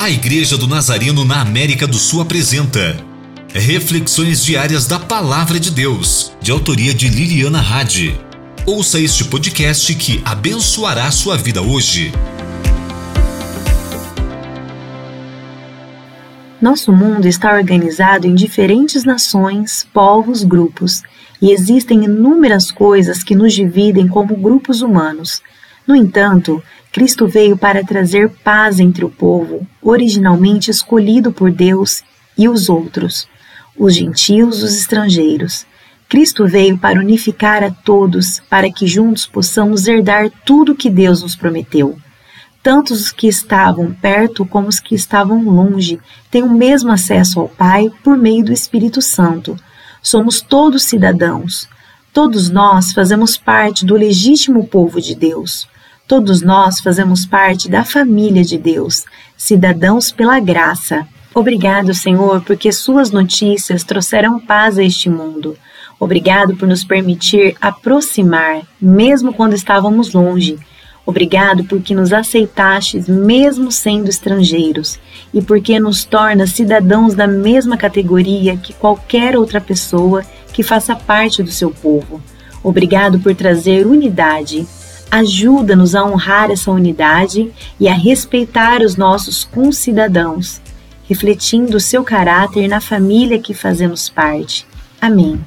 A Igreja do Nazareno na América do Sul apresenta Reflexões Diárias da Palavra de Deus, de autoria de Liliana Hadi. Ouça este podcast que abençoará sua vida hoje. Nosso mundo está organizado em diferentes nações, povos, grupos, e existem inúmeras coisas que nos dividem como grupos humanos. No entanto, Cristo veio para trazer paz entre o povo, originalmente escolhido por Deus, e os outros, os gentios, os estrangeiros. Cristo veio para unificar a todos, para que juntos possamos herdar tudo que Deus nos prometeu. Tanto os que estavam perto como os que estavam longe têm o mesmo acesso ao Pai por meio do Espírito Santo. Somos todos cidadãos. Todos nós fazemos parte do legítimo povo de Deus. Todos nós fazemos parte da família de Deus, cidadãos pela graça. Obrigado, Senhor, porque Suas notícias trouxeram paz a este mundo. Obrigado por nos permitir aproximar, mesmo quando estávamos longe. Obrigado porque nos aceitastes, mesmo sendo estrangeiros, e porque nos torna cidadãos da mesma categoria que qualquer outra pessoa que faça parte do seu povo. Obrigado por trazer unidade, Ajuda-nos a honrar essa unidade e a respeitar os nossos concidadãos, refletindo o seu caráter na família que fazemos parte. Amém.